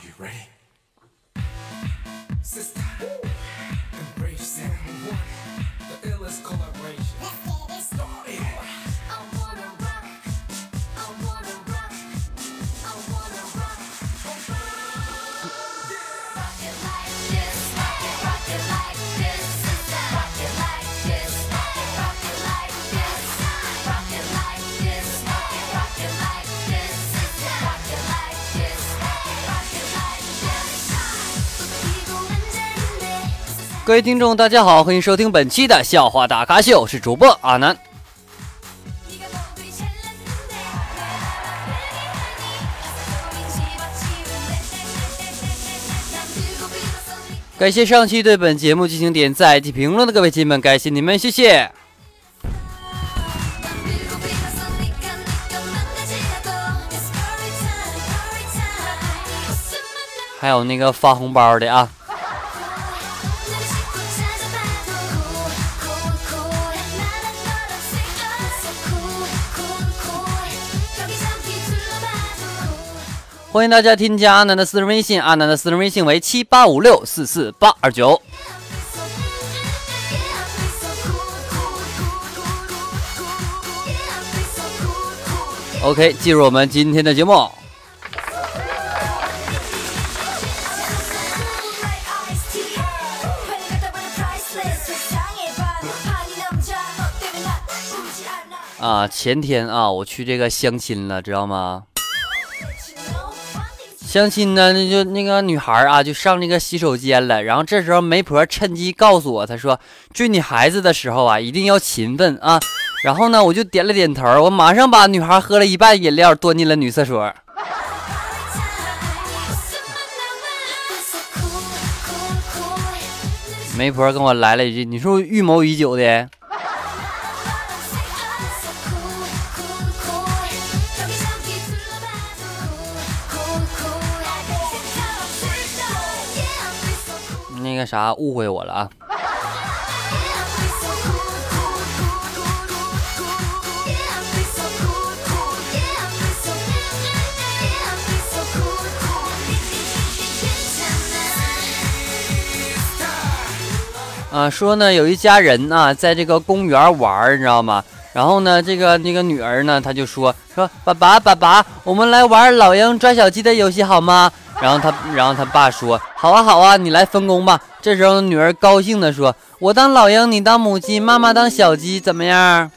Are you ready? Sister. Woo. 各位听众，大家好，欢迎收听本期的笑话大咖秀，我是主播阿南。感谢上期对本节目进行点赞及评论的各位亲们，感谢你们，谢谢。还有那个发红包的啊。欢迎大家添加阿南的私人微信，阿南的私人微信为七八五六四四八二九。OK，进入我们今天的节目。啊，前天啊，我去这个相亲了，知道吗？相亲呢，那就那个女孩啊，就上那个洗手间了。然后这时候媒婆趁机告诉我，她说追女孩子的时候啊，一定要勤奋啊。然后呢，我就点了点头，我马上把女孩喝了一半饮料端进了女厕所。媒婆跟我来了一句：“你是不是预谋已久的？”个啥，误会我了啊！啊，说呢，有一家人呢，在这个公园玩，你知道吗？然后呢，这个那个女儿呢，她就说说爸爸爸爸，我们来玩老鹰抓小鸡的游戏好吗？然后他，然后他爸说：“好啊，好啊，你来分工吧。”这时候女儿高兴地说：“我当老鹰，你当母鸡，妈妈当小鸡，怎么样？”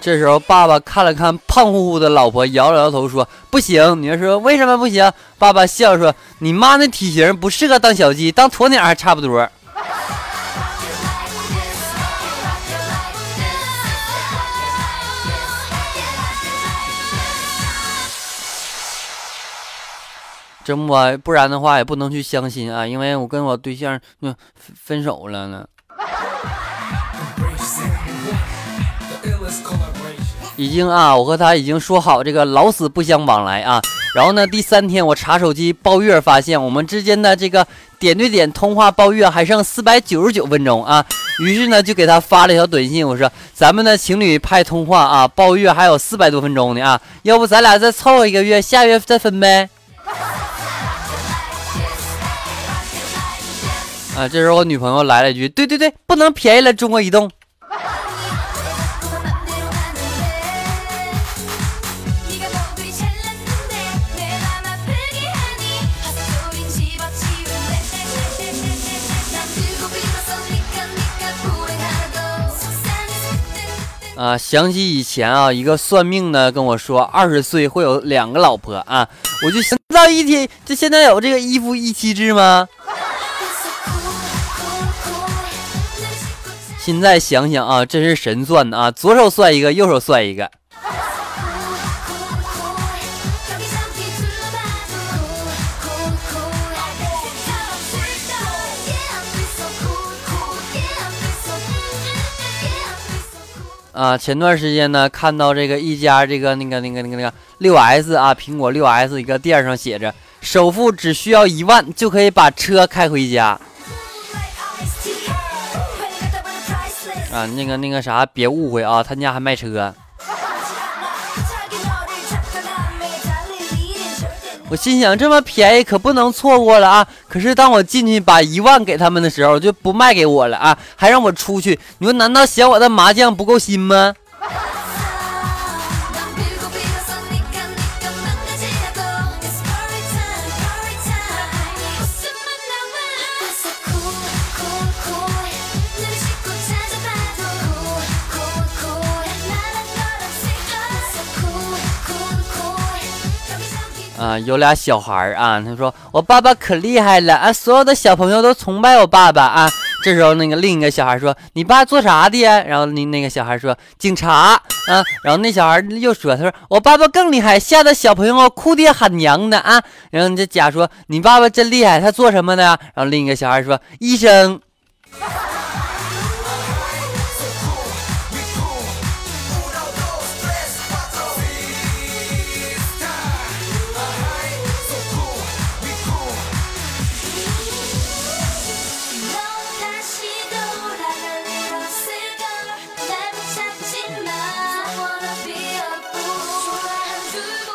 这时候爸爸看了看胖乎乎的老婆，摇了摇头说：“不行。”女儿说：“为什么不行？”爸爸笑说：“你妈那体型不适合当小鸡，当鸵鸟还差不多。”真不，不然的话也不能去相亲啊，因为我跟我对象那分手了呢。已经啊，我和他已经说好这个老死不相往来啊。然后呢，第三天我查手机包月，发现我们之间的这个点对点通话包月还剩四百九十九分钟啊。于是呢，就给他发了一条短信，我说咱们的情侣拍通话啊，包月还有四百多分钟呢啊，要不咱俩再凑一个月，下月再分呗。啊！这时候我女朋友来了一句：“对对对，不能便宜了中国移动。”啊，想起以前啊，一个算命的跟我说，二十岁会有两个老婆啊，我就想到一天，这现在有这个一夫一妻制吗？现在想想啊，真是神算的啊！左手算一个，右手算一个。啊，前段时间呢，看到这个一家这个那个那个那个那个六 S 啊，苹果六 S 一个店上写着，首付只需要一万就可以把车开回家。啊，那个那个啥，别误会啊，他家还卖车。我心想这么便宜可不能错过了啊。可是当我进去把一万给他们的时候，就不卖给我了啊，还让我出去。你说难道嫌我的麻将不够新吗？啊，有俩小孩儿啊，他说我爸爸可厉害了啊，所有的小朋友都崇拜我爸爸啊。这时候那个另一个小孩说，你爸做啥的呀？然后那那个小孩说，警察啊。然后那小孩又说，他说我爸爸更厉害，吓得小朋友哭爹喊娘的啊。然后这甲说，你爸爸真厉害，他做什么的呀？然后另一个小孩说，医生。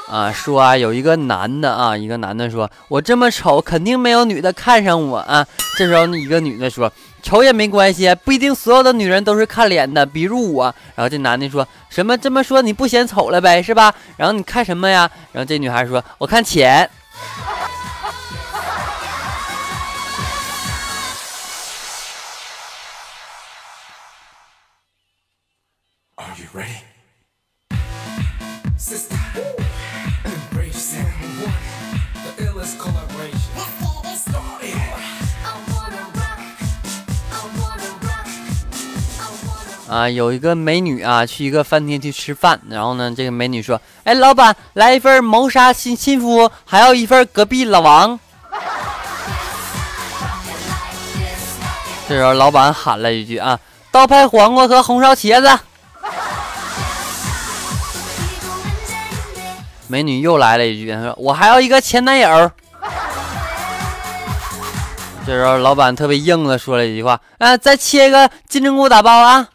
啊，说啊，有一个男的啊，一个男的说，我这么丑，肯定没有女的看上我啊。这时候，一个女的说，丑也没关系，不一定所有的女人都是看脸的，比如我。然后这男的说什么这么说你不嫌丑了呗，是吧？然后你看什么呀？然后这女孩说，我看钱。Are you ready? 啊，有一个美女啊，去一个饭店去吃饭，然后呢，这个美女说：“哎，老板，来一份谋杀亲亲夫，还要一份隔壁老王。”这时候老板喊了一句：“啊，刀拍黄瓜和红烧茄子。”美女又来了一句：“她说我还要一个前男友。”这时候老板特别硬的说了一句话：“啊，再切一个金针菇打包啊。”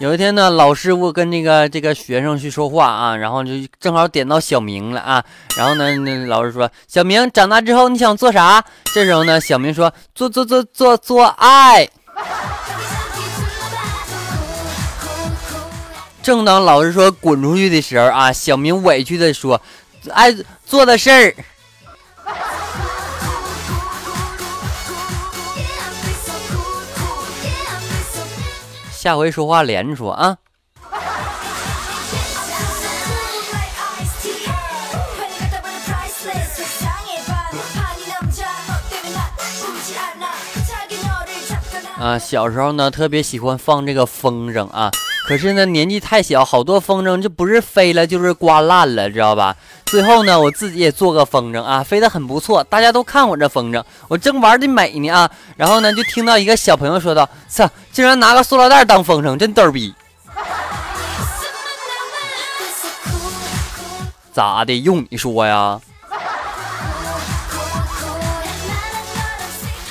有一天呢，老师傅跟那个这个学生去说话啊，然后就正好点到小明了啊。然后呢，那老师说：“小明长大之后你想做啥？”这时候呢，小明说：“做做做做做爱。”正当老师说滚出去的时候啊，小明委屈的说：“爱做的事儿。”下回说话连着说啊！啊，小时候呢特别喜欢放这个风筝啊，可是呢年纪太小，好多风筝就不是飞了就是刮烂了，知道吧？最后呢，我自己也做个风筝啊，飞得很不错，大家都看我这风筝，我正玩的美呢啊，然后呢，就听到一个小朋友说道：“操，竟然拿个塑料袋当风筝，真逗逼！”咋的？用你说呀？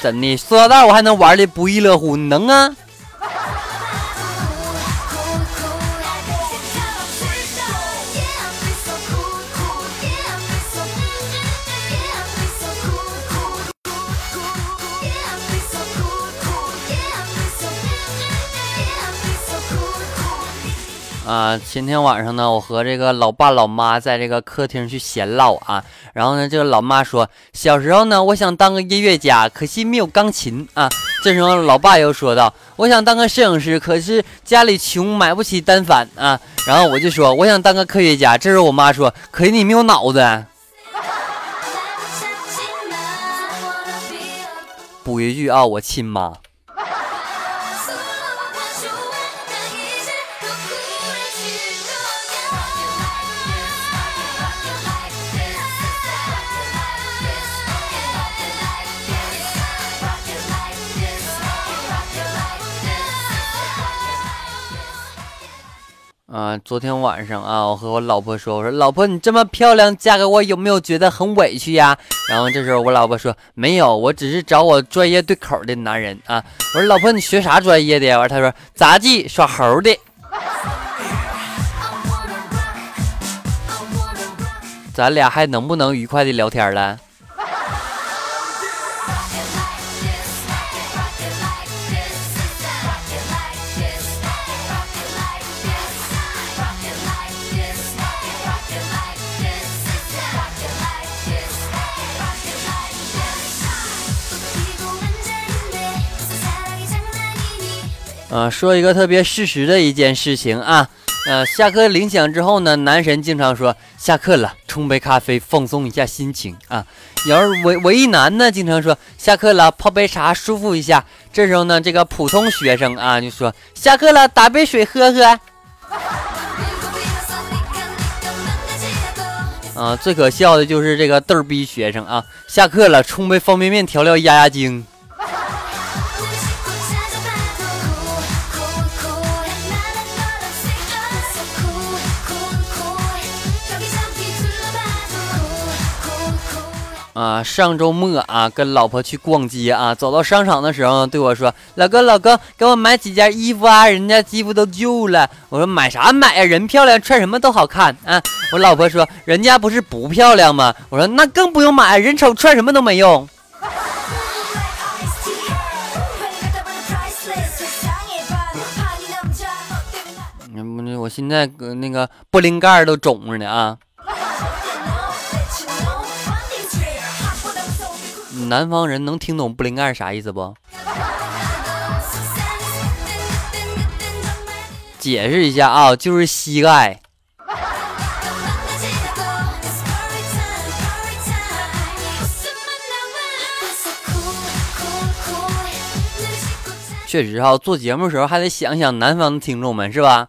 真的，塑料袋我还能玩的不亦乐乎？你能啊？啊，前天晚上呢，我和这个老爸老妈在这个客厅去闲唠啊，然后呢，这个老妈说，小时候呢，我想当个音乐家，可惜没有钢琴啊。这时候老爸又说道，我想当个摄影师，可是家里穷，买不起单反啊。然后我就说，我想当个科学家。这时候我妈说，可惜你没有脑子。补一句啊，我亲妈。啊，昨天晚上啊，我和我老婆说，我说老婆，你这么漂亮，嫁给我有没有觉得很委屈呀？然后这时候我老婆说没有，我只是找我专业对口的男人啊。我说老婆，你学啥专业的呀？完她说杂技耍猴的。咱俩还能不能愉快的聊天了？呃，说一个特别事实的一件事情啊，呃，下课铃响之后呢，男神经常说下课了，冲杯咖啡放松一下心情啊。要是文文艺男呢，经常说下课了，泡杯茶舒服一下。这时候呢，这个普通学生啊，就说下课了，打杯水喝喝。啊，最可笑的就是这个逗逼学生啊，下课了，冲杯方便面调料压压惊。啊，上周末啊，跟老婆去逛街啊，走到商场的时候，对我说：“老公，老公，给我买几件衣服啊，人家衣服都旧了。”我说：“买啥买呀？人漂亮，穿什么都好看啊。”我老婆说：“人家不是不漂亮吗？”我说：“那更不用买，人丑穿什么都没用。” 我现在那个布林盖都肿着呢啊。南方人能听懂布灵盖啥意思不？解释一下啊，就是膝盖。确实哈，做节目的时候还得想想南方的听众们是吧？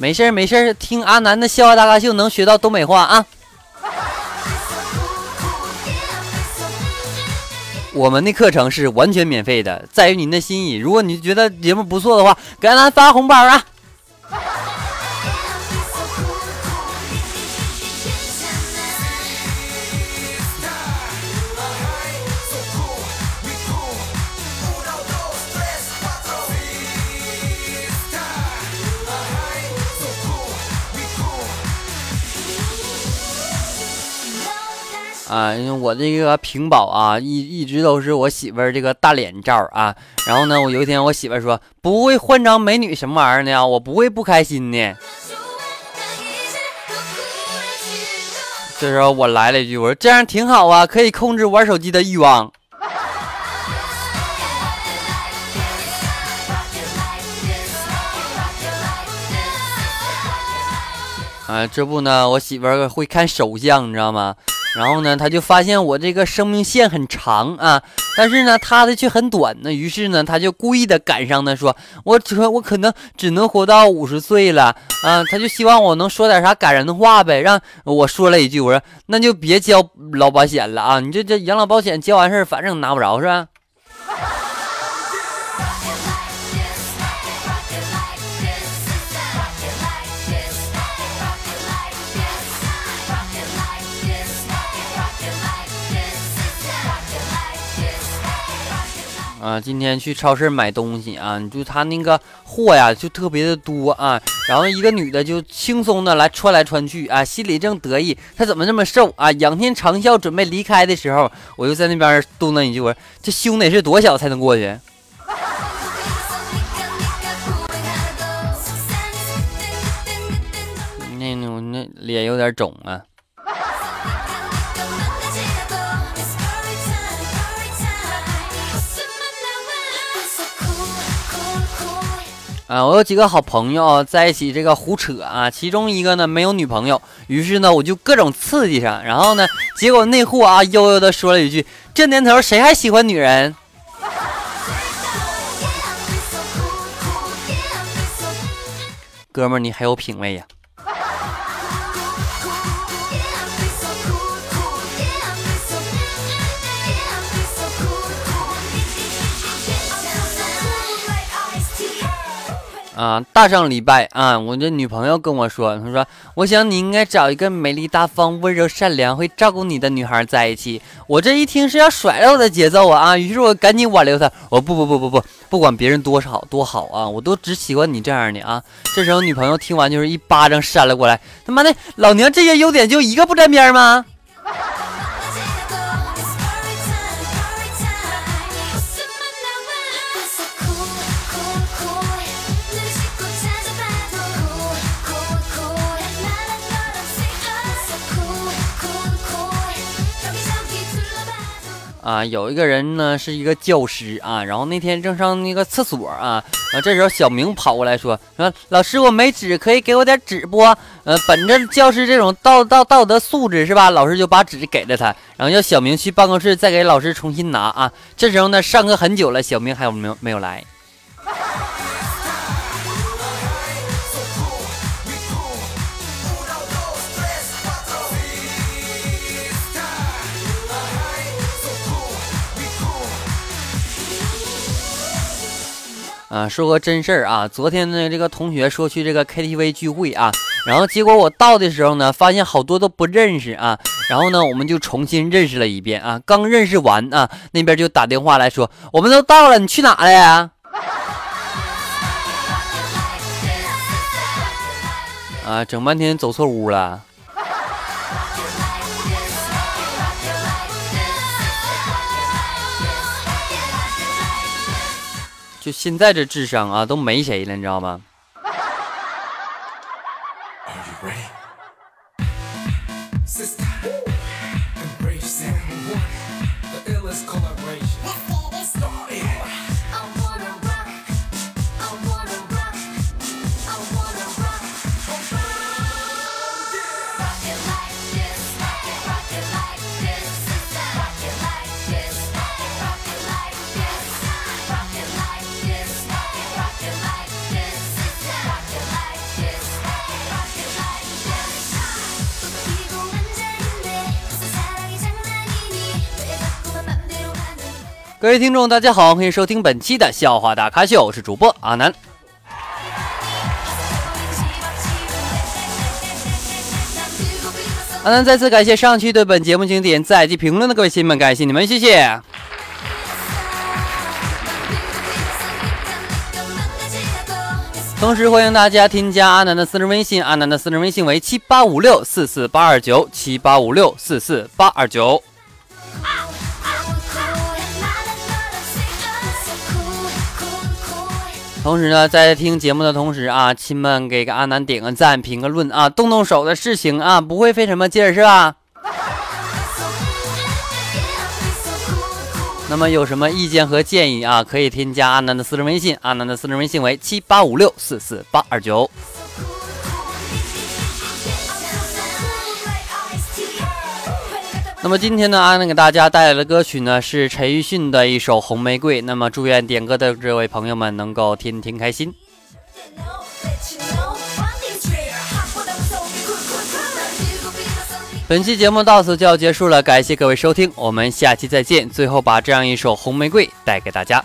没事儿没事儿，听阿南的笑话大咖秀能学到东北话啊！我们的课程是完全免费的，在于您的心意。如果你觉得节目不错的话，给阿南发红包啊！啊，因为我这个屏保啊，一一直都是我媳妇儿这个大脸照啊。然后呢，我有一天我媳妇儿说不会换张美女什么玩意儿呢？我不会不开心的。这时候我来了一句，我说这样挺好啊，可以控制玩手机的欲望。啊，这不呢，我媳妇儿会看手相，你知道吗？然后呢，他就发现我这个生命线很长啊，但是呢，他的却很短。那于是呢，他就故意的赶上呢，说我说我可能只能活到五十岁了啊。他就希望我能说点啥感人的话呗。让我说了一句，我说那就别交老保险了啊，你这这养老保险交完事儿，反正拿不着是吧？啊，今天去超市买东西啊，就他那个货呀，就特别的多啊。然后一个女的就轻松的来穿来穿去啊，心里正得意，她怎么这么瘦啊？仰天长啸，准备离开的时候，我就在那边嘟囔一句：“我说这胸得是多小才能过去？” 那那那脸有点肿啊。啊，我有几个好朋友在一起，这个胡扯啊。其中一个呢没有女朋友，于是呢我就各种刺激上，然后呢，结果那货啊悠悠的说了一句：“这年头谁还喜欢女人？”哥们，你还有品位呀！啊大上礼拜啊，我的女朋友跟我说，她说，我想你应该找一个美丽大方、温柔善良、会照顾你的女孩在一起。我这一听是要甩了我的节奏啊啊！于是我赶紧挽留她，我不不不不不，不管别人多少多好啊，我都只喜欢你这样的啊。这时候女朋友听完就是一巴掌扇了过来，他妈的，老娘这些优点就一个不沾边吗？啊，有一个人呢是一个教师啊，然后那天正上那个厕所啊，啊，这时候小明跑过来说说老师我没纸，可以给我点纸不？呃，本着教师这种道道道德素质是吧？老师就把纸给了他，然后叫小明去办公室再给老师重新拿啊。这时候呢，上课很久了，小明还有没有没有来？啊，说个真事儿啊！昨天呢，这个同学说去这个 KTV 聚会啊，然后结果我到的时候呢，发现好多都不认识啊，然后呢，我们就重新认识了一遍啊。刚认识完啊，那边就打电话来说，我们都到了，你去哪了呀？啊，整半天走错屋了。现在这智商啊，都没谁了，你知道吗？各位听众，大家好，欢迎收听本期的笑话大咖秀，我是主播阿南。阿南再次感谢上期对本节目经典赞及评论的各位亲们，感谢你们，谢谢。同时欢迎大家添加阿南的私人微信，阿南的私人微信为七八五六四四八二九七八五六四四八二九。同时呢，在听节目的同时啊，亲们给个阿南点个赞、评个论啊，动动手的事情啊，不会费什么劲儿是吧？那么有什么意见和建议啊，可以添加阿南的私人微信，阿南的私人微信为七八五六四四八二九。那么今天呢，安能给大家带来的歌曲呢是陈奕迅的一首《红玫瑰》。那么祝愿点歌的这位朋友们能够天天开心。本期节目到此就要结束了，感谢各位收听，我们下期再见。最后把这样一首《红玫瑰》带给大家。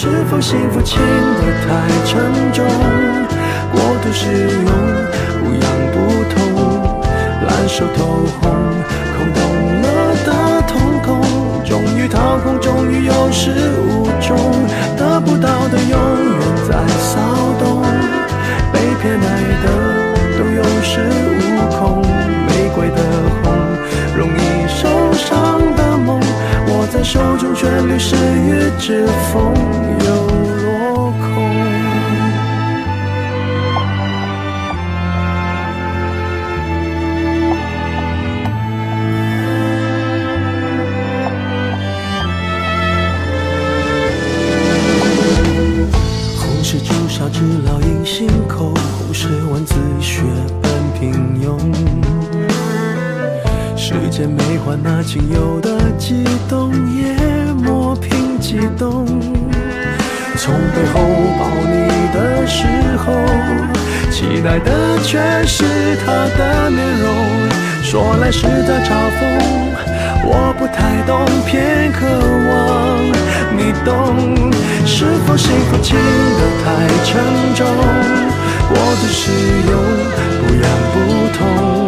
是否幸福轻得太沉重？过度使用，不痒不痛，烂熟透红，空洞了的瞳孔，终于掏空，终于有始无终，得不到的永远在骚动，被偏爱的都有恃无手中旋律谁与之风有全是他的面容。说来是在嘲讽，我不太懂，偏渴望你懂。是否幸福轻得太沉重？过度使用，不痒不痛，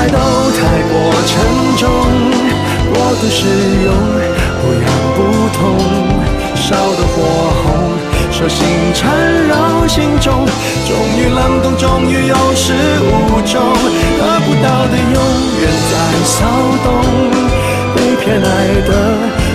爱都太过沉重，过度使用，不痒不痛，烧得火红，手心缠绕心中，终于冷冻，终于有始无终，得不到的永远在骚动，被偏爱的